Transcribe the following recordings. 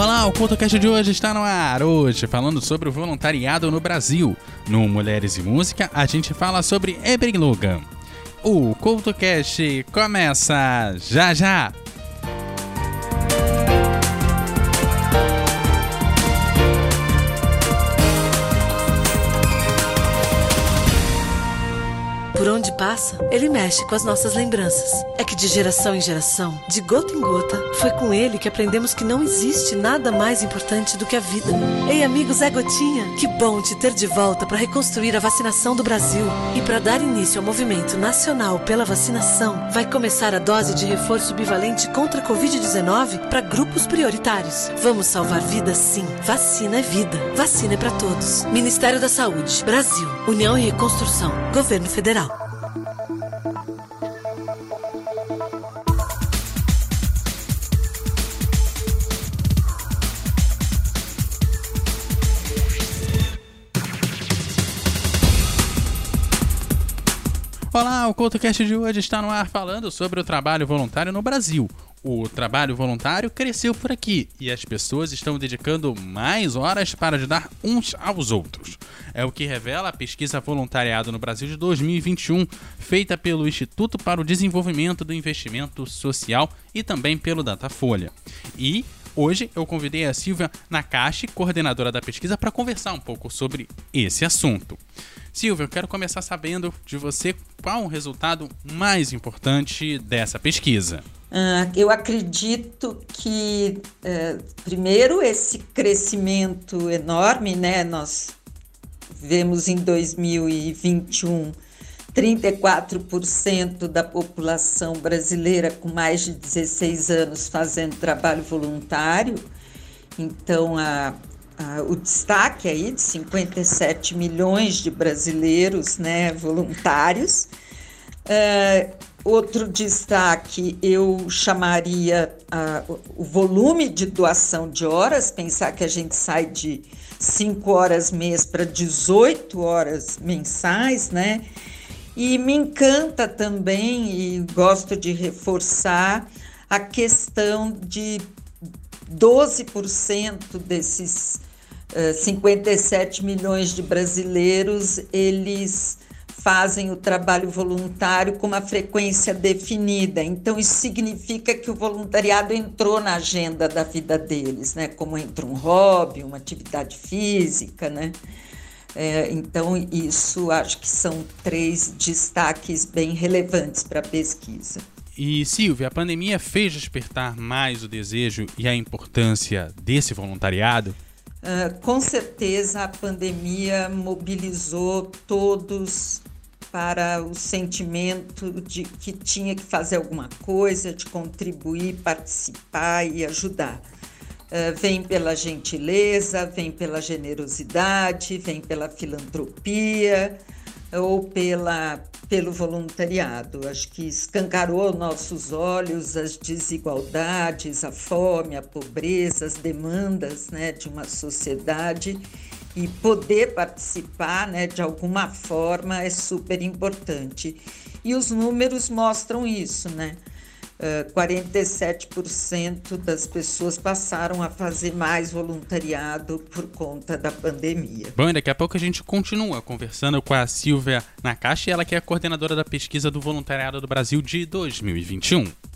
Olá, o CultoCast de hoje está no ar. Hoje, falando sobre o voluntariado no Brasil. No Mulheres e Música, a gente fala sobre Ebre Logan. O CultoCast começa já já! Passa, ele mexe com as nossas lembranças. É que de geração em geração, de gota em gota, foi com ele que aprendemos que não existe nada mais importante do que a vida. Ei, amigos, é Gotinha! Que bom te ter de volta para reconstruir a vacinação do Brasil. E para dar início ao movimento nacional pela vacinação, vai começar a dose de reforço bivalente contra a Covid-19 para grupos prioritários. Vamos salvar vidas sim. Vacina é vida. Vacina é para todos. Ministério da Saúde, Brasil, União e Reconstrução, Governo Federal. Olá, o CoutoCast de hoje está no ar falando sobre o trabalho voluntário no Brasil. O trabalho voluntário cresceu por aqui e as pessoas estão dedicando mais horas para ajudar uns aos outros. É o que revela a pesquisa Voluntariado no Brasil de 2021, feita pelo Instituto para o Desenvolvimento do Investimento Social e também pelo Datafolha. E Hoje eu convidei a Silvia Nakashi, coordenadora da pesquisa, para conversar um pouco sobre esse assunto. Silvia, eu quero começar sabendo de você qual o resultado mais importante dessa pesquisa. Uh, eu acredito que, uh, primeiro, esse crescimento enorme, né? Nós vemos em 2021 34% da população brasileira com mais de 16 anos fazendo trabalho voluntário. Então, a, a, o destaque aí de 57 milhões de brasileiros né, voluntários. Uh, outro destaque eu chamaria uh, o volume de doação de horas, pensar que a gente sai de 5 horas mês para 18 horas mensais, né? E me encanta também, e gosto de reforçar, a questão de 12% desses 57 milhões de brasileiros, eles fazem o trabalho voluntário com uma frequência definida. Então, isso significa que o voluntariado entrou na agenda da vida deles, né? Como entra um hobby, uma atividade física, né? É, então, isso acho que são três destaques bem relevantes para a pesquisa. E Silvia, a pandemia fez despertar mais o desejo e a importância desse voluntariado? Uh, com certeza a pandemia mobilizou todos para o sentimento de que tinha que fazer alguma coisa, de contribuir, participar e ajudar. Uh, vem pela gentileza, vem pela generosidade, vem pela filantropia ou pela, pelo voluntariado. Acho que escancarou nossos olhos as desigualdades, a fome, a pobreza, as demandas né, de uma sociedade e poder participar né, de alguma forma é super importante. E os números mostram isso, né? 47% das pessoas passaram a fazer mais voluntariado por conta da pandemia. Bom, daqui a pouco a gente continua conversando com a Silvia Nakashi, ela que é coordenadora da pesquisa do voluntariado do Brasil de 2021.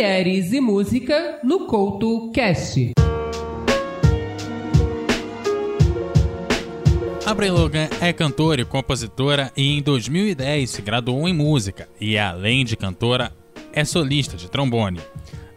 Mulheres e Música no Couto Cast. A Logan é cantora e compositora e em 2010 se graduou em música e, além de cantora, é solista de trombone.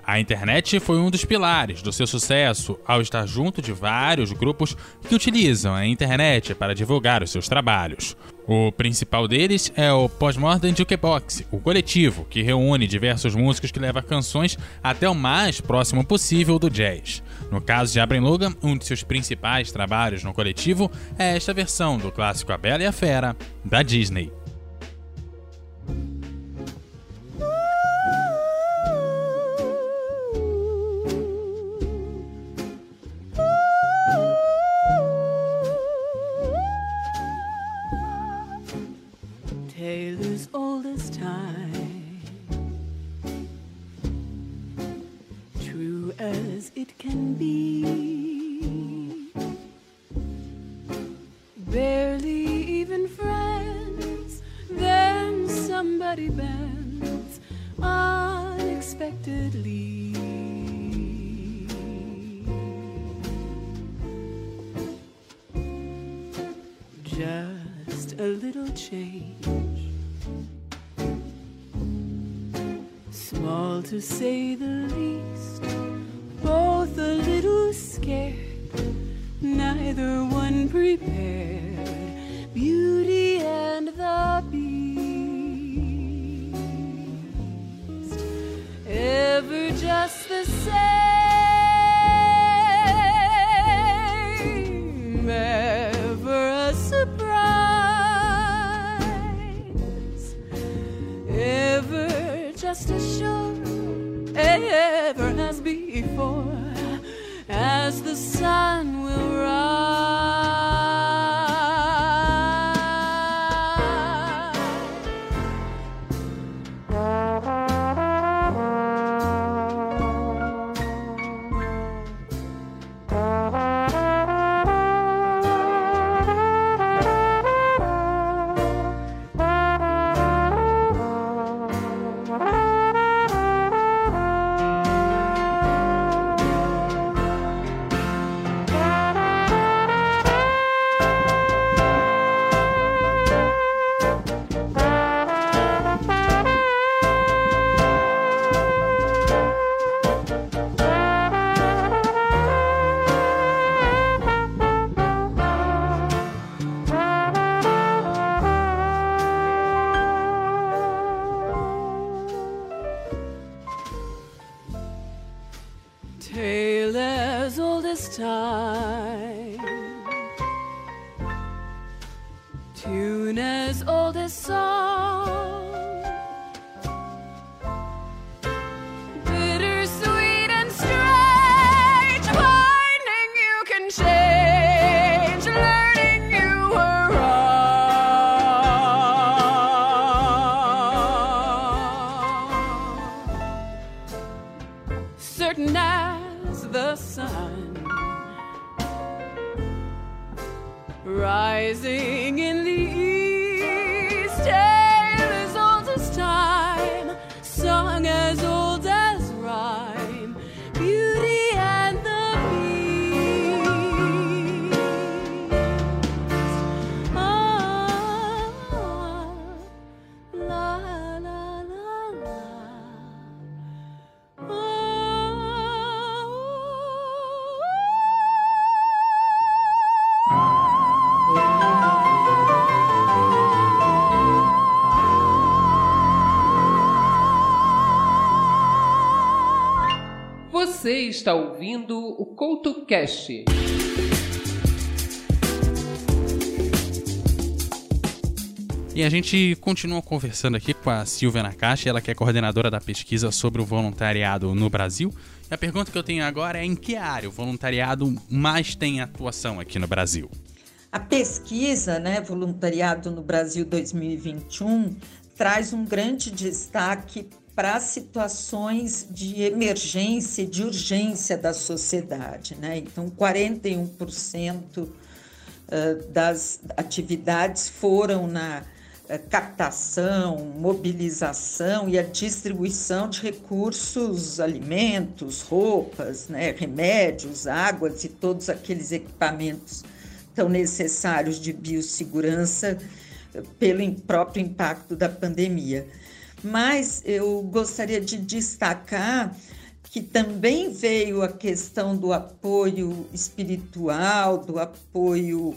A internet foi um dos pilares do seu sucesso ao estar junto de vários grupos que utilizam a internet para divulgar os seus trabalhos. O principal deles é o Postmodern Jukebox, o coletivo que reúne diversos músicos que leva canções até o mais próximo possível do jazz. No caso de Abram Logan, um de seus principais trabalhos no coletivo é esta versão do clássico A Bela e a Fera, da Disney. true as it can be. Barely even friends, then somebody bends unexpectedly. Just a little change, small to say the prepared. crazy. Está ouvindo o CoutoCast. E a gente continua conversando aqui com a Silvia Nakashi, ela que é coordenadora da pesquisa sobre o voluntariado no Brasil. E a pergunta que eu tenho agora é em que área o voluntariado mais tem atuação aqui no Brasil? A pesquisa, né, Voluntariado no Brasil 2021, traz um grande destaque para situações de emergência de urgência da sociedade. Né? Então, 41% das atividades foram na captação, mobilização e a distribuição de recursos, alimentos, roupas, né, remédios, águas e todos aqueles equipamentos tão necessários de biossegurança pelo próprio impacto da pandemia. Mas eu gostaria de destacar que também veio a questão do apoio espiritual, do apoio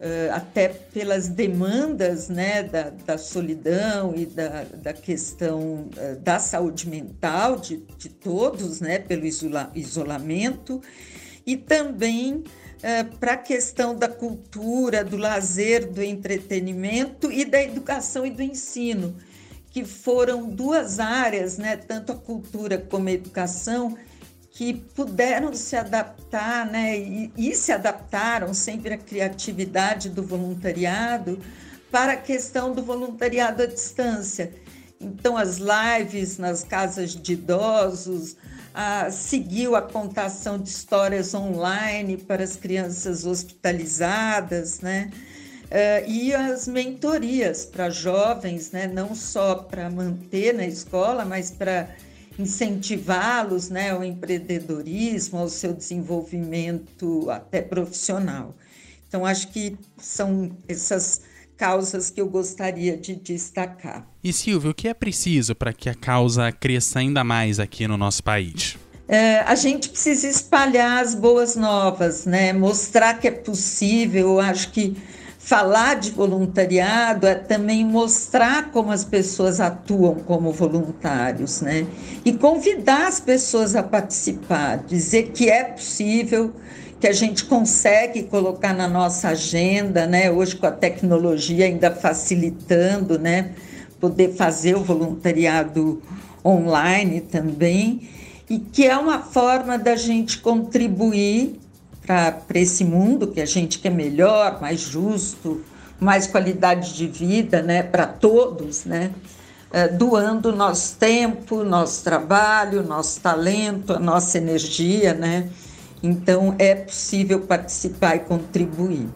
uh, até pelas demandas né, da, da solidão e da, da questão uh, da saúde mental de, de todos, né, pelo isola, isolamento, e também uh, para a questão da cultura, do lazer, do entretenimento e da educação e do ensino, que foram duas áreas, né, tanto a cultura como a educação, que puderam se adaptar, né, e, e se adaptaram sempre à criatividade do voluntariado para a questão do voluntariado à distância. Então, as lives nas casas de idosos, a, seguiu a contação de histórias online para as crianças hospitalizadas, né? Uh, e as mentorias para jovens, né? não só para manter na escola, mas para incentivá-los né, ao empreendedorismo, ao seu desenvolvimento até profissional. Então, acho que são essas causas que eu gostaria de destacar. E Silvio, o que é preciso para que a causa cresça ainda mais aqui no nosso país? É, a gente precisa espalhar as boas novas, né? Mostrar que é possível. Eu acho que falar de voluntariado é também mostrar como as pessoas atuam como voluntários, né? E convidar as pessoas a participar, dizer que é possível, que a gente consegue colocar na nossa agenda, né? Hoje com a tecnologia ainda facilitando, né? Poder fazer o voluntariado online também, e que é uma forma da gente contribuir para esse mundo que a gente quer melhor, mais justo, mais qualidade de vida né, para todos, né? É, doando nosso tempo, nosso trabalho, nosso talento, a nossa energia, né? Então é possível participar e contribuir.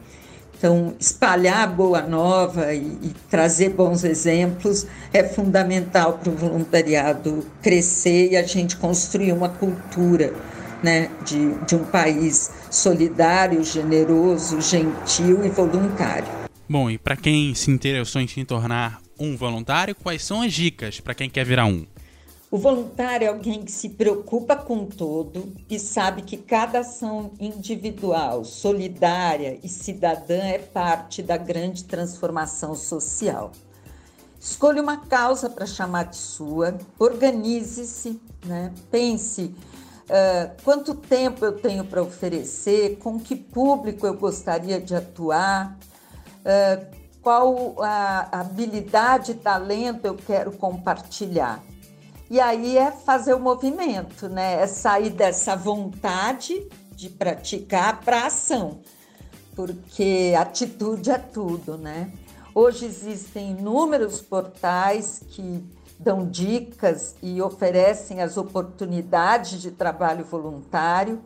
Então, espalhar boa nova e, e trazer bons exemplos é fundamental para o voluntariado crescer e a gente construir uma cultura né, de, de um país solidário, generoso, gentil e voluntário. Bom, e para quem se interessou em se tornar um voluntário, quais são as dicas para quem quer virar um? O voluntário é alguém que se preocupa com todo e sabe que cada ação individual, solidária e cidadã é parte da grande transformação social. Escolha uma causa para chamar de sua, organize-se, né? pense Uh, quanto tempo eu tenho para oferecer, com que público eu gostaria de atuar, uh, qual a habilidade talento eu quero compartilhar. E aí é fazer o movimento, né? É sair dessa vontade de praticar para ação, porque atitude é tudo, né? Hoje existem inúmeros portais que dão dicas e oferecem as oportunidades de trabalho voluntário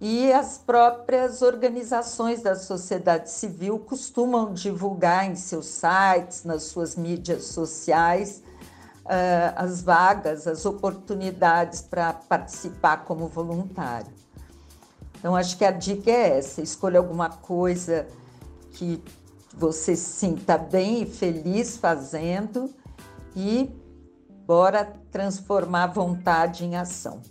e as próprias organizações da sociedade civil costumam divulgar em seus sites, nas suas mídias sociais, uh, as vagas, as oportunidades para participar como voluntário. Então, acho que a dica é essa: escolha alguma coisa que você se sinta bem e feliz fazendo e Bora transformar vontade em ação.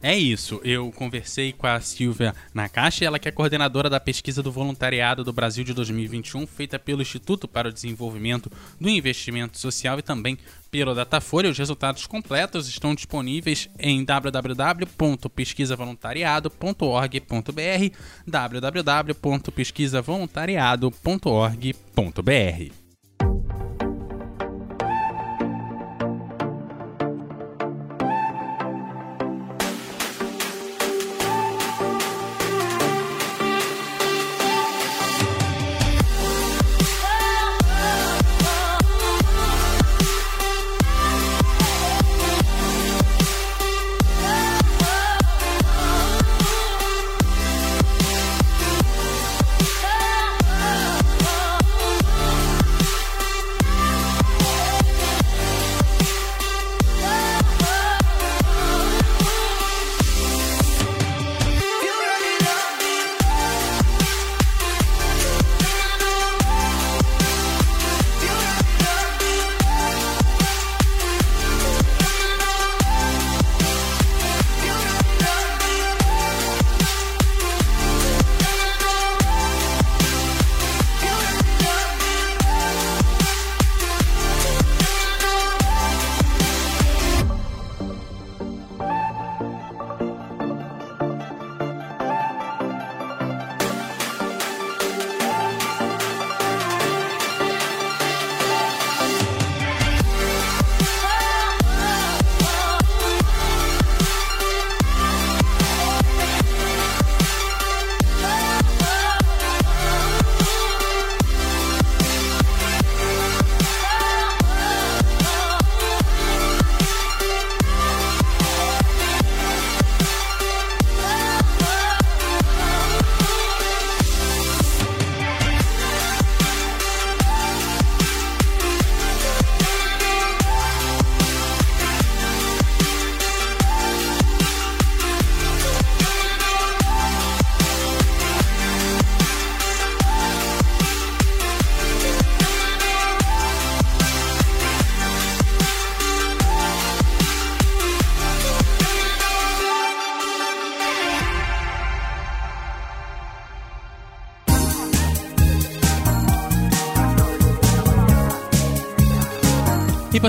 É isso, eu conversei com a Silvia Nakashi, ela que é coordenadora da pesquisa do voluntariado do Brasil de 2021, feita pelo Instituto para o Desenvolvimento do Investimento Social e também pelo Datafolha. Os resultados completos estão disponíveis em www.pesquisavoluntariado.org.br www.pesquisavoluntariado.org.br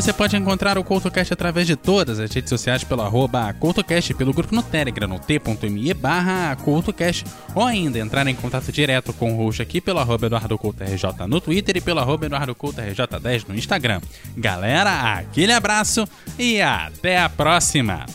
você pode encontrar o CoutoCast através de todas as redes sociais pelo arroba CoutoCast, pelo grupo no Telegram, no t.me barra CoutoCast, ou ainda entrar em contato direto com o host aqui pelo arroba EduardoCoutoRJ no Twitter e pelo arroba EduardoCoutoRJ10 no Instagram. Galera, aquele abraço e até a próxima!